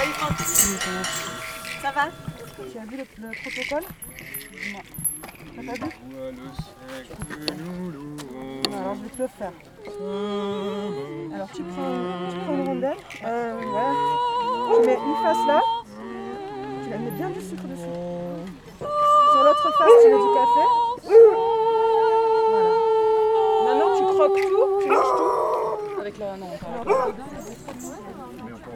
Salut Franck. Ça va Tu as vu le, le protocole Non. T'as pas vu Alors je vais te le faire. Alors tu prends, tu prends une rondelle. Euh, voilà. Tu mets une face là. Tu la mets bien du sucre dessus. Sur l'autre face, tu mets du café. Voilà. Maintenant tu croques tout, tu lâches tout. Avec la. Non, pas. En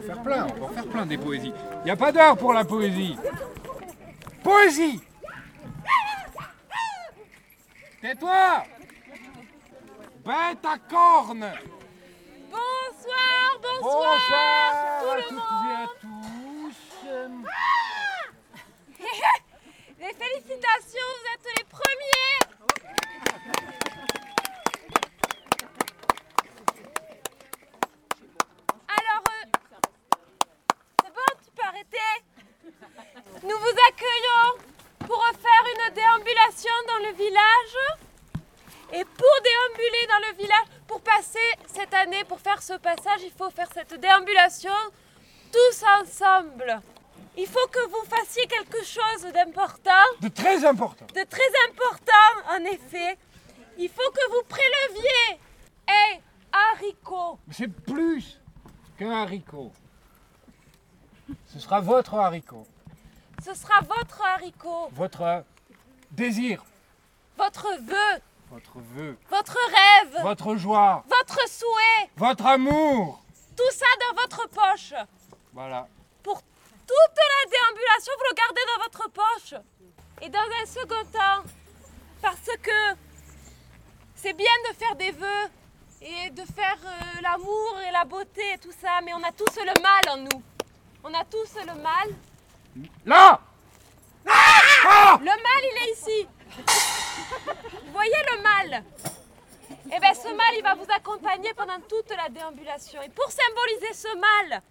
faire plein, on peut en faire plein des poésies. Il n'y a pas d'heure pour la poésie. Poésie Tais-toi Bête à cornes Bonsoir, bonsoir, Bonsoir tout à le toutes monde. et à tous. Les félicitations, vous êtes les premiers. Alors, euh, c'est bon, tu peux arrêter. Nous vous accueillons pour faire une déambulation dans le village. Et pour déambuler dans le village, pour passer cette année, pour faire ce passage, il faut faire cette déambulation tous ensemble. Il faut que vous fassiez quelque chose d'important, De très important. de très important en effet. Il faut que vous préleviez un haricot. C'est plus qu'un haricot. Ce sera votre haricot, Ce sera votre haricot, votre désir, votre vœu, votre vœu, votre rêve, votre joie, votre souhait, votre amour. tout ça dans votre poche. Voilà. Pour toute la déambulation, vous le gardez dans votre poche. Et dans un second temps, parce que c'est bien de faire des vœux et de faire euh, l'amour et la beauté et tout ça, mais on a tous le mal en nous. On a tous le mal. Là Le mal, il est ici. Vous voyez le mal Eh bien, ce mal, il va vous accompagner pendant toute la déambulation. Et pour symboliser ce mal,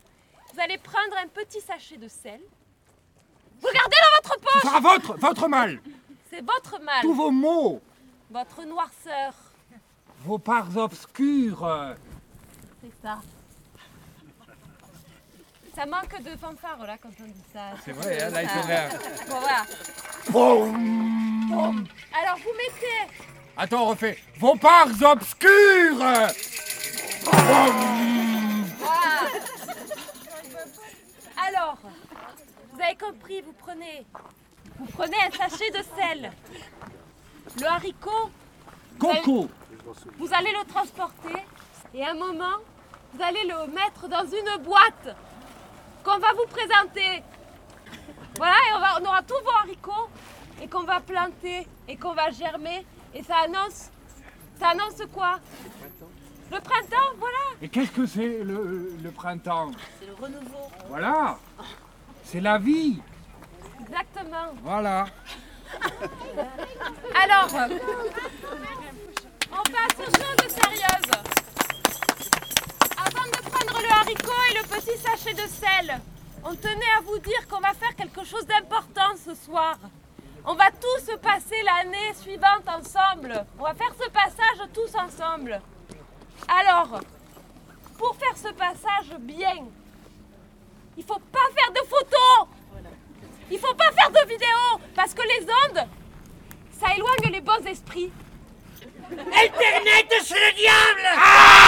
vous allez prendre un petit sachet de sel. Vous le gardez dans votre Ce poche. sera votre, votre mal. C'est votre mal, Tous vos maux, votre noirceur. vos parts obscures. C'est ça. Ça manque de fanfare là quand on dit ça. C'est vrai, hein, là, il faudrait Bon, voilà. Alors vous mettez Attends, on refait. Vos parts obscures Voilà. Alors, vous avez compris, vous prenez, vous prenez un sachet de sel. Le haricot, Coco vous allez le transporter et à un moment, vous allez le mettre dans une boîte qu'on va vous présenter. Voilà, et on, va- on aura tous vos haricots et qu'on va planter et qu'on va germer. Et ça annonce, ça annonce quoi? Le printemps, voilà. Et qu'est-ce que c'est le, le printemps? C'est le renouveau. Voilà C'est la vie Exactement. Voilà Alors, on passe aux choses sérieuses. Avant de prendre le haricot et le petit sachet de sel, on tenait à vous dire qu'on va faire quelque chose d'important ce soir. On va tous passer l'année suivante ensemble. On va faire ce passage tous ensemble. Alors, pour faire ce passage bien, il faut pas faire de photos. Il faut pas faire de vidéos parce que les ondes, ça éloigne les bons esprits. Internet, c'est le diable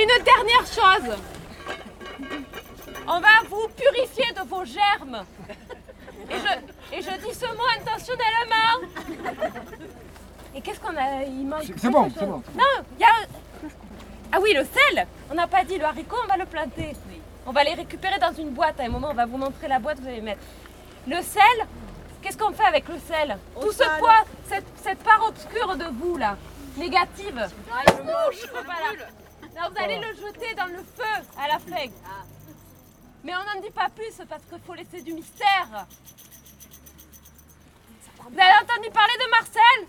Et une dernière chose. On va vous purifier de vos germes. Et je, et je dis ce mot intentionnellement. Et qu'est-ce qu'on a Il manque. C'est- bon, c'est bon. Non, il y a. Ah oui, le sel On n'a pas dit le haricot, on va le planter. On va les récupérer dans une boîte. À un moment, on va vous montrer la boîte, vous allez mettre. Le sel, qu'est-ce qu'on fait avec le sel? Tout ce poids, cette, cette part obscure de vous là, négative. Voilà. Non, vous allez le jeter dans le feu à la flingue. Mais on n'en dit pas plus parce qu'il faut laisser du mystère. Vous avez entendu parler de Marcel?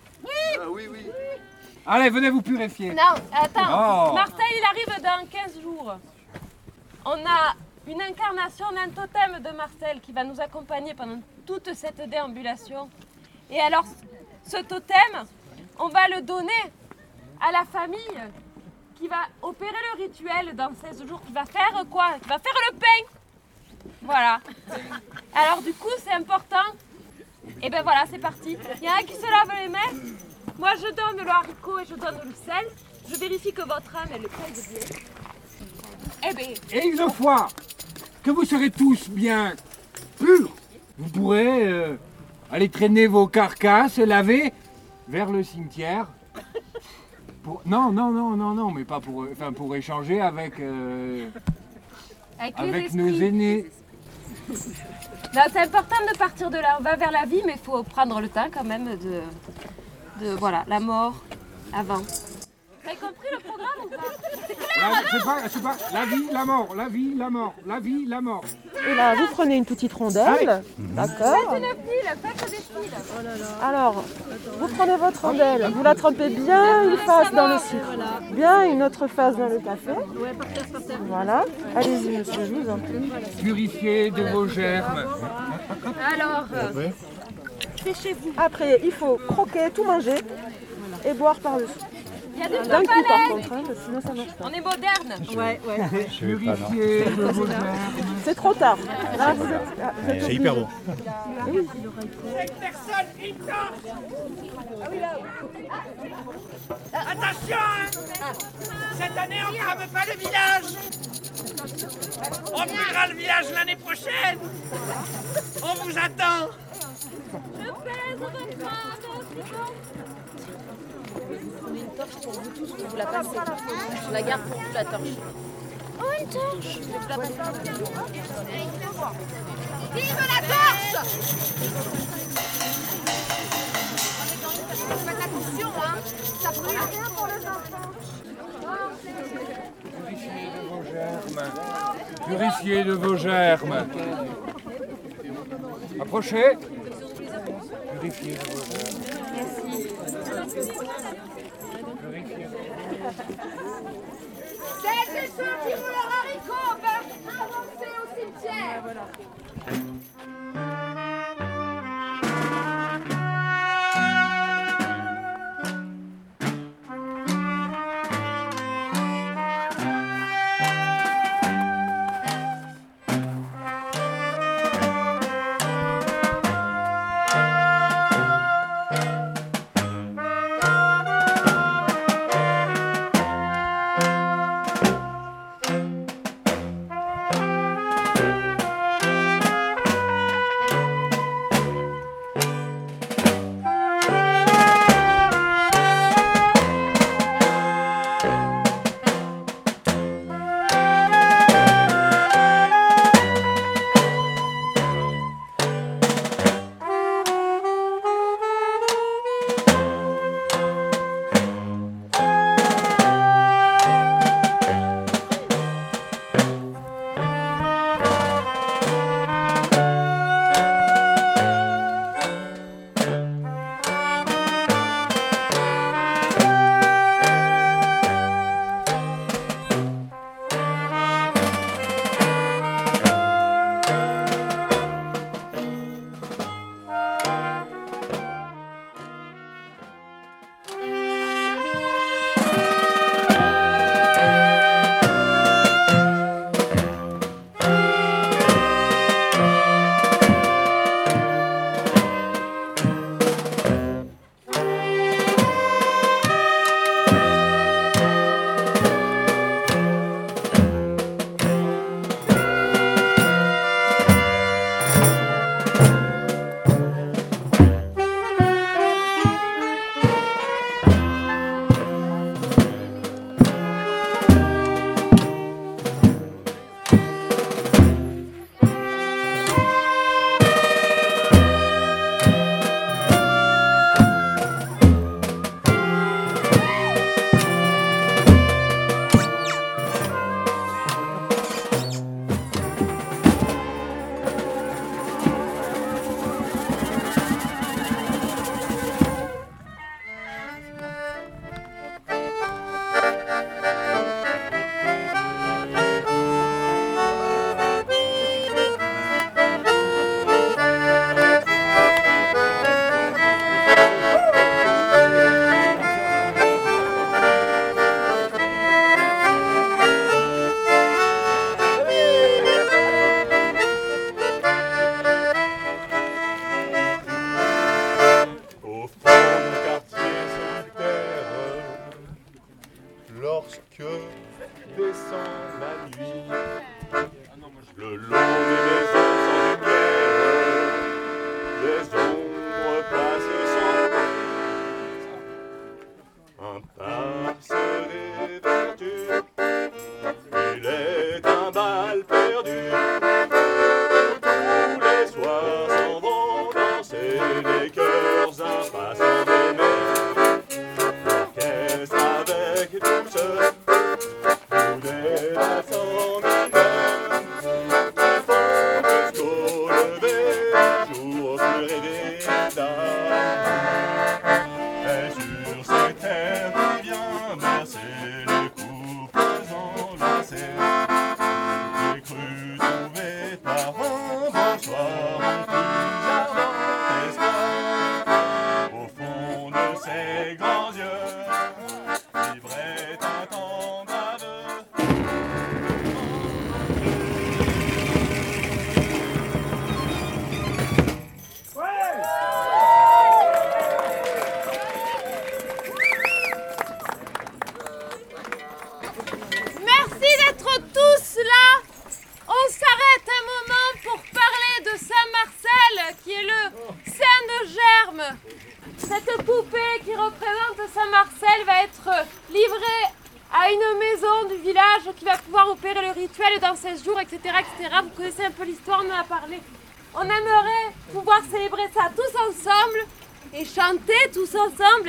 Allez, venez vous purifier Non, attends. Oh. Marcel, il arrive dans 15 jours. On a une incarnation d'un totem de Marcel qui va nous accompagner pendant toute cette déambulation. Et alors, ce totem, on va le donner à la famille qui va opérer le rituel dans 16 jours, qui va faire quoi? Qui va faire le pain. Voilà. Alors du coup, c'est important. Et ben voilà, c'est parti. Il y en a qui se lavent les mains. Moi, je donne le haricot et je donne le sel. Je vérifie que votre âme, elle le pèse bien. Eh ben, Et une fois que vous serez tous bien purs, vous pourrez euh, aller traîner vos carcasses et laver vers le cimetière. Pour... Non, non, non, non, non, mais pas pour, enfin, pour échanger avec, euh, avec, nos aînés. C'est important de partir de là. On va vers la vie, mais il faut prendre le temps quand même de, de voilà, la mort avant. Vous avez compris le programme ou pas? La, c'est pas, c'est pas la vie, la mort, la vie, la mort, la vie, la mort. Et là, vous prenez une petite rondelle. D'accord. Une file, faites des files. Alors, vous prenez votre rondelle, vous la trempez bien une face dans le sucre, bien une autre face dans le café. Voilà. Allez-y, monsieur, je vous en prie. Purifié de vos germes. Alors, euh. Après, il faut croquer, tout manger et boire par-dessus. Il y a des D'un coup, par contre, hein, parce que sinon ça marche pas. On est moderne. Purifié de vos germes. C'est trop tard. Là, vous êtes- ah, vous êtes C'est hyper bon. Cette personne ignore Attention hein. Cette année, on crame pas le village. On brûlera le village l'année prochaine. On vous attend. Je pèse votre âme, bon. Vous la la garde pour la torche. Oh, une torche la. Vive la torche. Purifié de vos germes. Approchez. Purifié de vos germes. Celles et ceux qui ont leur haricot peuvent avancer au cimetière.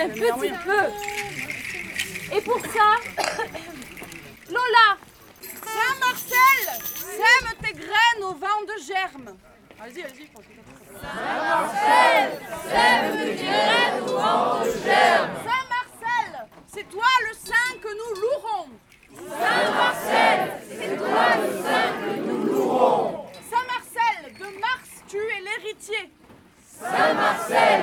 Ensemble un petit peu. Et pour ça, Lola, Saint-Marcel, sème tes graines au vent de germe. Vas-y, vas-y. Saint-Marcel, c'est toi le saint que nous louerons. Saint-Marcel, c'est toi le saint que nous louerons. Saint-Marcel, de Mars, tu es l'héritier. Saint-Marcel,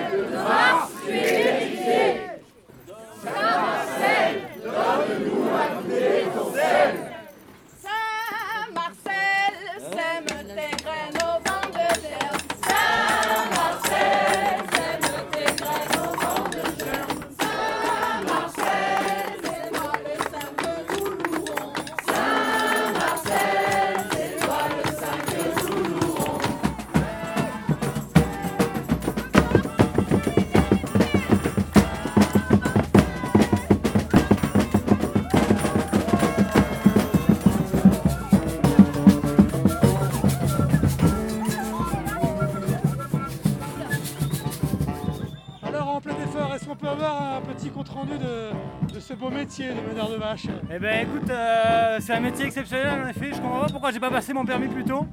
beau métier de meneur de vache Eh ben écoute, euh, c'est un métier exceptionnel en effet. Je comprends pas pourquoi j'ai pas passé mon permis plus tôt.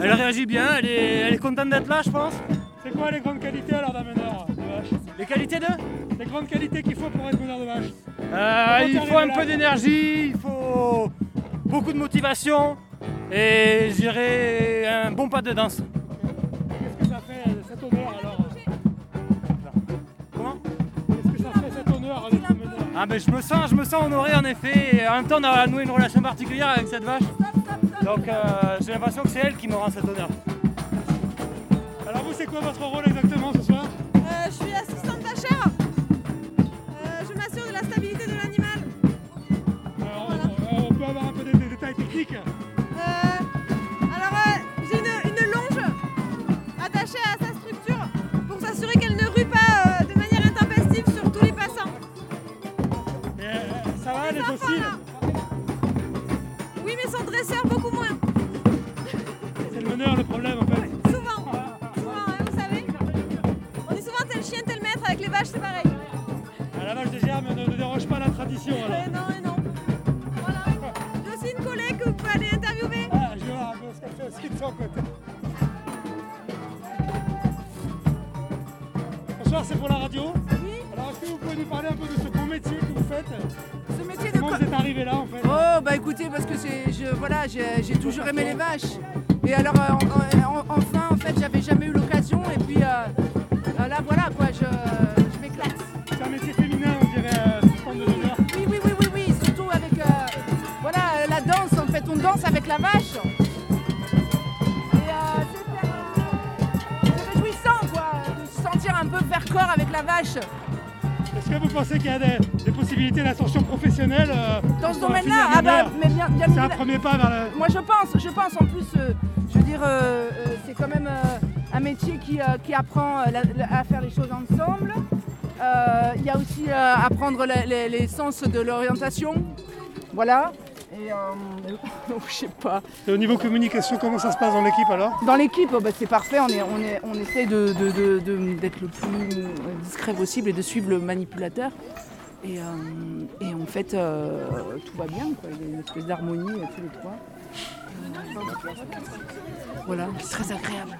Elle réagit bien, elle est, elle est contente d'être là, je pense. C'est quoi les grandes qualités alors d'un meneur de vache Les qualités de Les grandes qualités qu'il faut pour être meneur de vache Euh, Il faut un peu d'énergie, il faut beaucoup de motivation et je dirais un bon pas de danse. Ah ben je me sens, je me sens honoré en effet. Et en même temps, on a noué une relation particulière avec cette vache. Donc euh, j'ai l'impression que c'est elle qui me rend cet honneur. Alors vous c'est quoi votre rôle exactement ce soir? Euh, je suis assistante d'achat. Euh, je m'assure de la stabilité de l'animal. Alors, on, on peut avoir un peu des, des détails techniques Oui, mais son dresseur beaucoup moins. C'est le meneur le problème en fait. Souvent, souvent, hein, vous savez. On dit souvent tel chien, tel maître. Avec les vaches, c'est pareil. À la vache de germe ne, ne déroge pas la tradition alors. Euh, non, et non. Voilà. J'ai aussi une collègue que vous pouvez aller interviewer. Ah, je qu'elle fait aussi de son côté. Bonsoir, c'est pour la radio. Oui. Alors, est-ce que vous pouvez nous parler un peu de ce beau métier que vous faites? Ce métier de Comment co- vous êtes arrivé là en fait Oh bah écoutez parce que c'est je voilà j'ai toujours aimé les vaches et alors euh, en- en- enfin en fait j'avais jamais eu l'occasion et puis euh, euh, là voilà quoi je, je m'éclate. C'est un métier féminin, on dirait, euh, de. Oui oui oui oui oui surtout avec euh, voilà la danse en fait on danse avec la vache. Et c'est réjouissant quoi de se sentir un peu faire corps avec la vache. Est-ce que vous pensez qu'il y a des, des possibilités d'ascension professionnelle euh, Dans ce domaine-là, ah bah, gamère mais bien, bien C'est un premier pas vers le... Moi je pense, je pense en plus, euh, je veux dire, euh, c'est quand même un métier qui, qui apprend la- la- à faire les choses ensemble. Il y a aussi apprendre les, les- les sens de l'orientation. Voilà. Et euh, je sais pas. Et au niveau communication, comment ça se passe dans l'équipe alors? Dans l'équipe, oh, bah, c'est parfait, on, est, on, est, on essaie de, de- de- de- d'être le plus euh, discret possible et de suivre le manipulateur. Et, euh, et en fait, euh, tout va bien, quoi. il y a une espèce d'harmonie tous les trois. Voilà, c'est très agréable.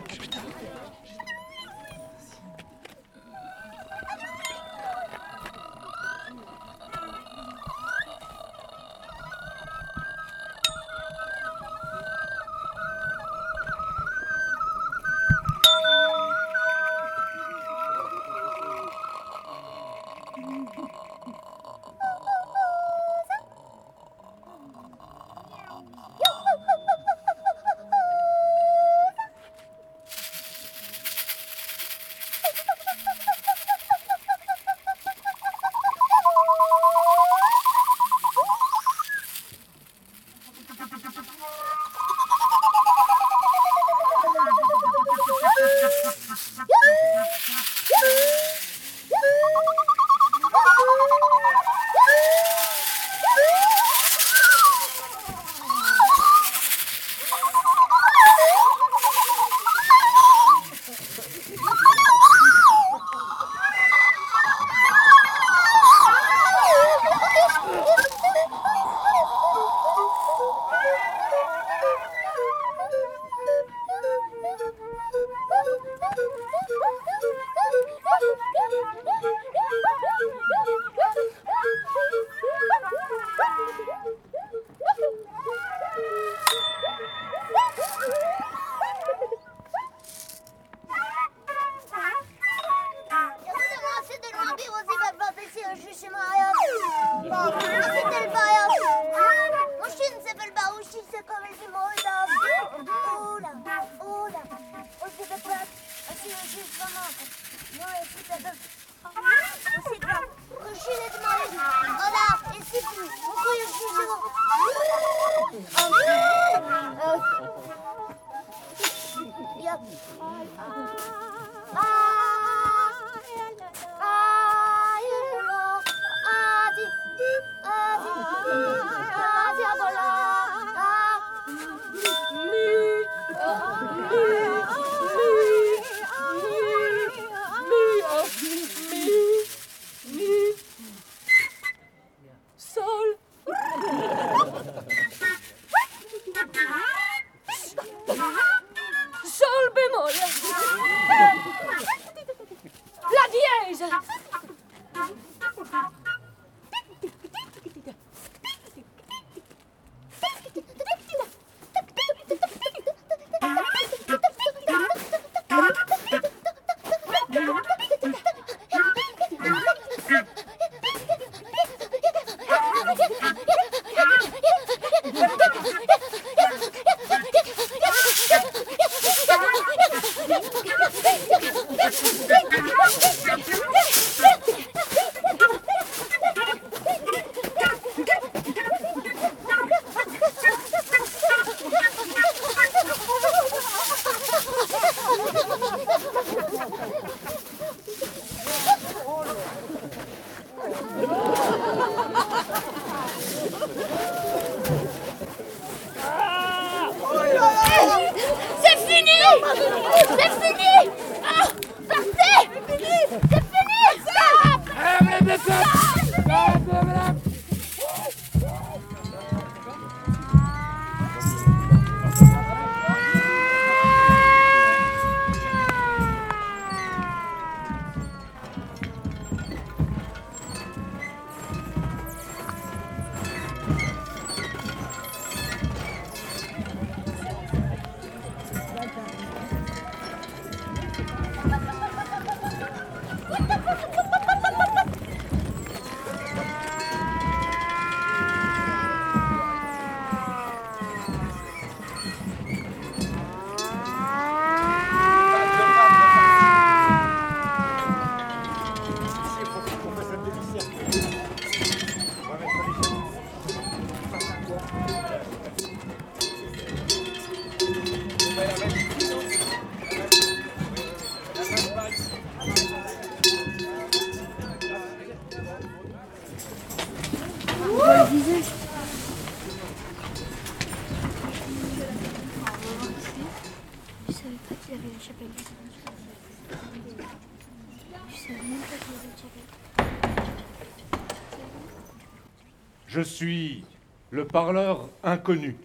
Inconnu.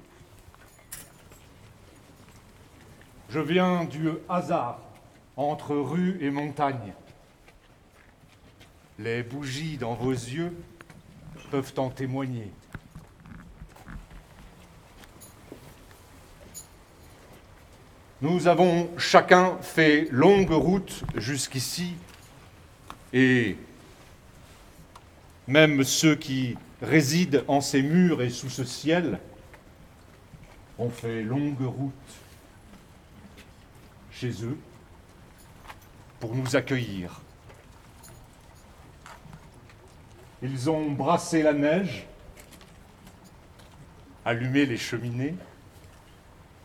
Je viens du hasard entre rue et montagne. Les bougies dans vos yeux peuvent en témoigner. Nous avons chacun fait longue route jusqu'ici et même ceux qui résident en ces murs et sous ce ciel ont fait longue route chez eux pour nous accueillir. Ils ont brassé la neige, allumé les cheminées,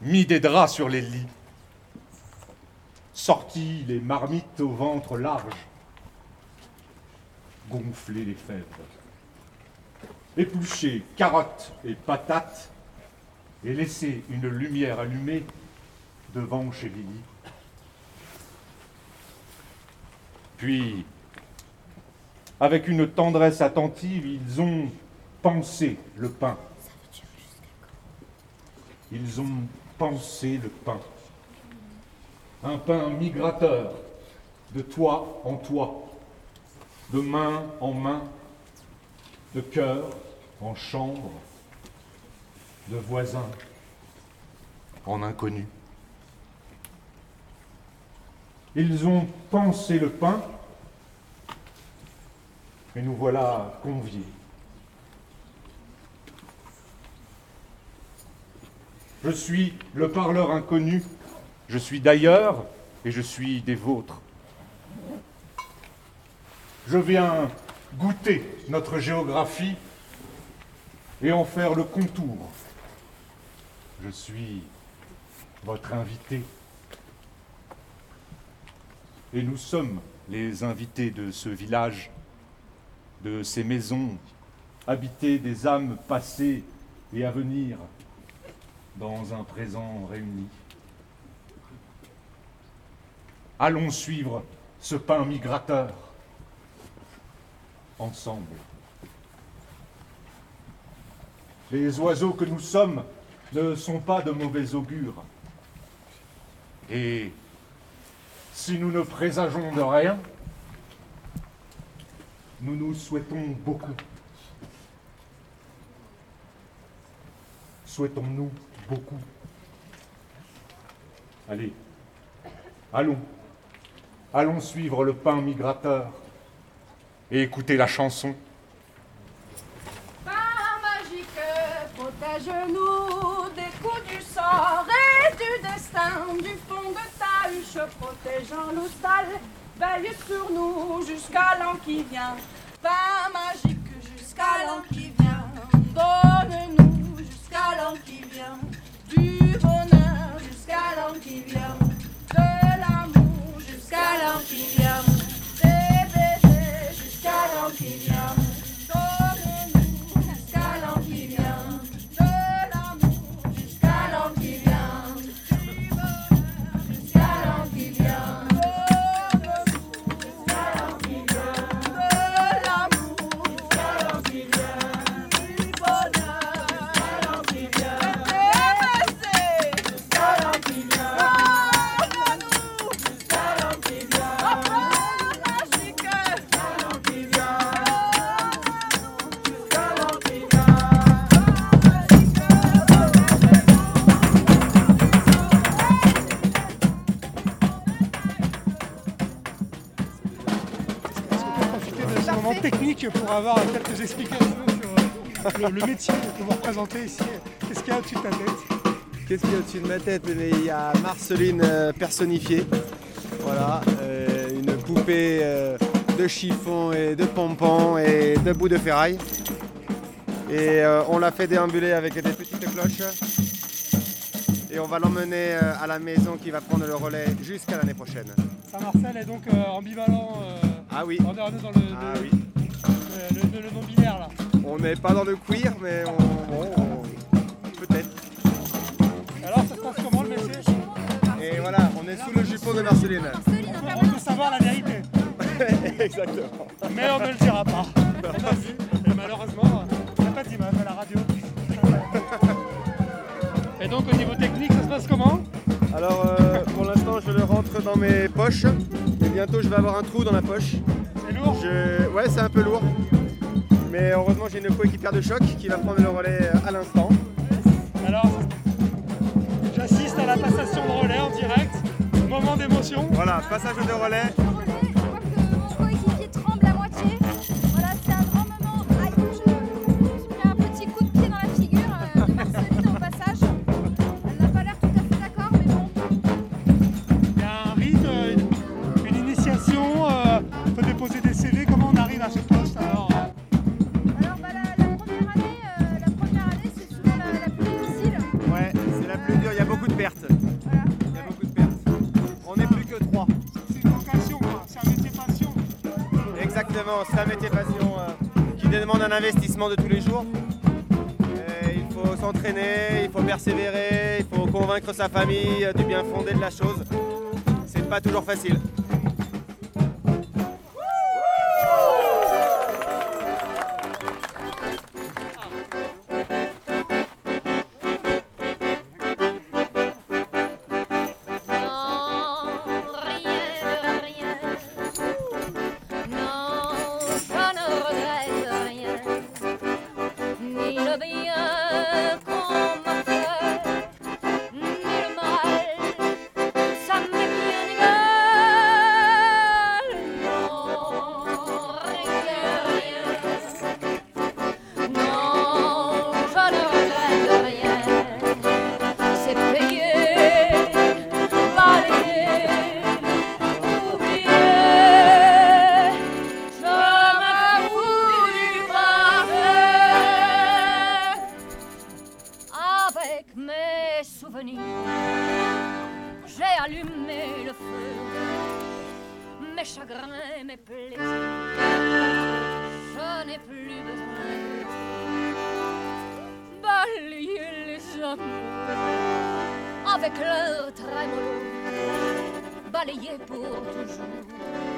mis des draps sur les lits, sorti les marmites au ventre large, gonflé les fèves, épluché carottes et patates et laissé une lumière allumée devant chez Lily. Puis, avec une tendresse attentive, ils ont pensé le pain. Ils ont pensé le pain. Un pain migrateur, de toi en toi, de main en main, de cœur en chambre, de voisin en inconnu. Ils ont pensé le pain, et nous voilà conviés. Je suis le parleur inconnu, je suis d'ailleurs et je suis des vôtres. Je viens goûter notre géographie et en faire le contour. Je suis votre invité. Et nous sommes les invités de ce village, de ces maisons habitées des âmes passées et à venir dans un présent réuni. Allons suivre ce pain migrateur ensemble. Les oiseaux que nous sommes ne sont pas de mauvais augure. Et si nous ne présageons de rien, nous nous souhaitons beaucoup. Souhaitons-nous beaucoup. Allez, allons, allons suivre le pain migrateur et écouter la chanson. Pain magique, protège-nous du fond de ta huche, protégeant nos stalles, veille sur nous jusqu'à l'an qui vient. Pain magique jusqu'à l'an qui vient, donne-nous pour avoir quelques explications sur euh, le, le métier que vous représentez ici. Qu'est-ce qu'il y a au-dessus de ta tête Qu'est-ce qu'il y a au-dessus de ma tête? Mais Il y a Marceline euh, personnifiée. Voilà, euh, une poupée euh, de chiffon et de pompons et de bouts de ferraille. Et euh, on l'a fait déambuler avec des petites cloches. Et on va l'emmener à la maison qui va prendre le relais jusqu'à l'année prochaine. Saint-Marcel est donc ambivalent. Ah oui. On est dans le, Ah oui. Le- le- le non-binaire là. On n'est pas dans le queer, mais on, bon, on- peut-être. Alors, ça se passe comment le métier? Et voilà, on est sous le jupon de Marceline. on peut, on peut savoir la vérité. Exactement. Mais on ne le dira pas. Et malheureusement, il n'y a pas d'image à la radio. Et donc, au niveau technique, ça se passe comment? Alors, euh, pour l'instant, je le rentre dans mes poches. Et bientôt, je vais avoir un trou dans la poche. C'est lourd Je... Ouais, c'est un peu lourd. Mais heureusement, j'ai une coéquipière de choc qui va prendre le relais euh, à l'instant. Alors, j'assiste à la passation de relais en direct. Moment d'émotion. Voilà, passage de relais. Demande un investissement de tous les jours. Il faut s'entraîner, il faut persévérer, il faut convaincre sa famille euh, du bien fondé de la chose. C'est pas toujours facile. Balayé pour toujours.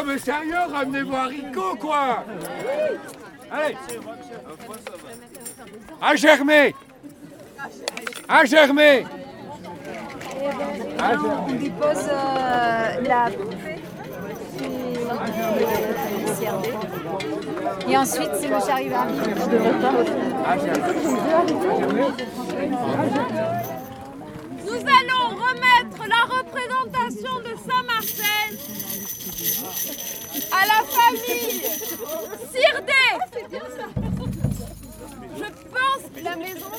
Non mais sérieux, ramenez-vous haricots quoi. Allez. À germer. À germer. On dépose euh, la poupée. Et ensuite, c'est le charivari. Je devrais pas. Nous allons remettre la représentation de Saint-Marcel à la famille Sirdé. Je pense que la maison,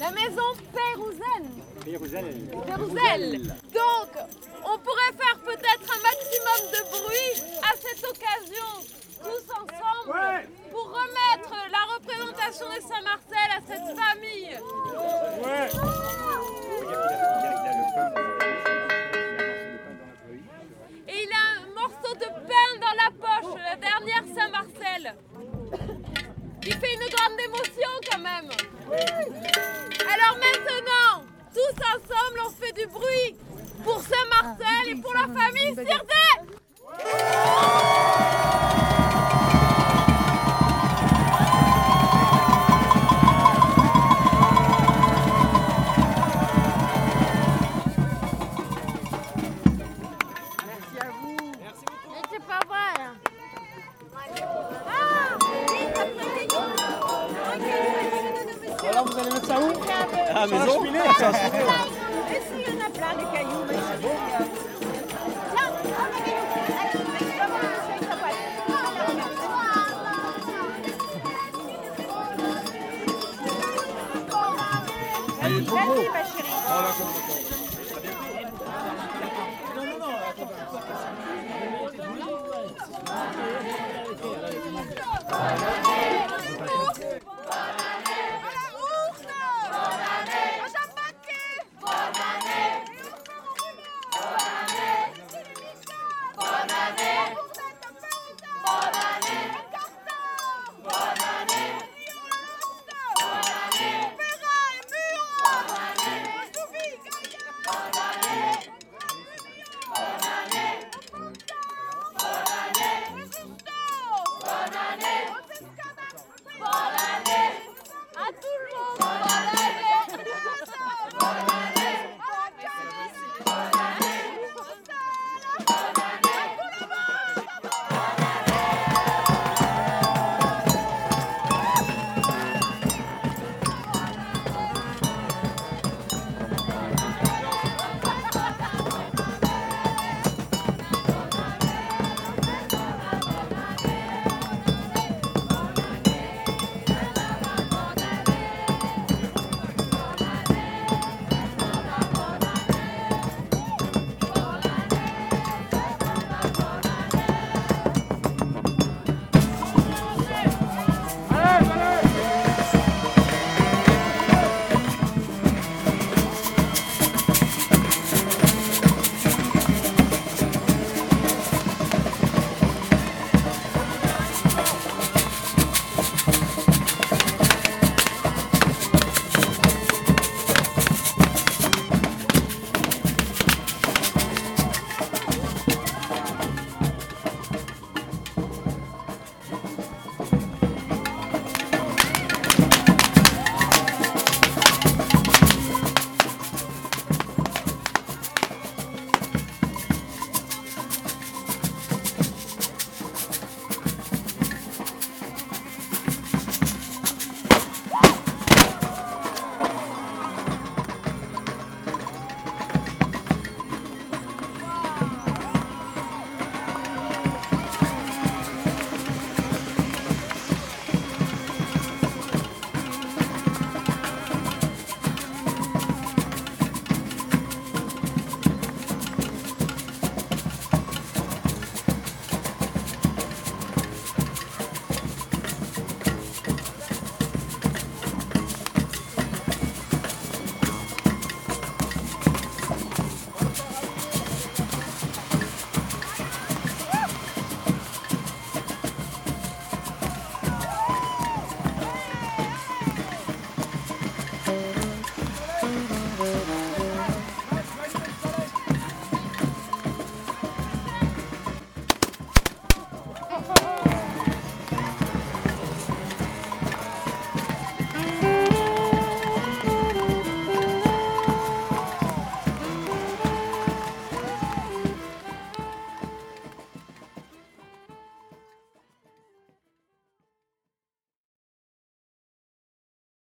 la maison Pérouzen. Pérouzel. Donc, on pourrait faire peut-être un maximum de bruit à cette occasion, tous ensemble, pour remettre la représentation de Saint-Marcel à cette famille. Alors maintenant, tous ensemble, on fait du bruit pour Saint-Marcel et pour la famille Sirdé. 감사합니다.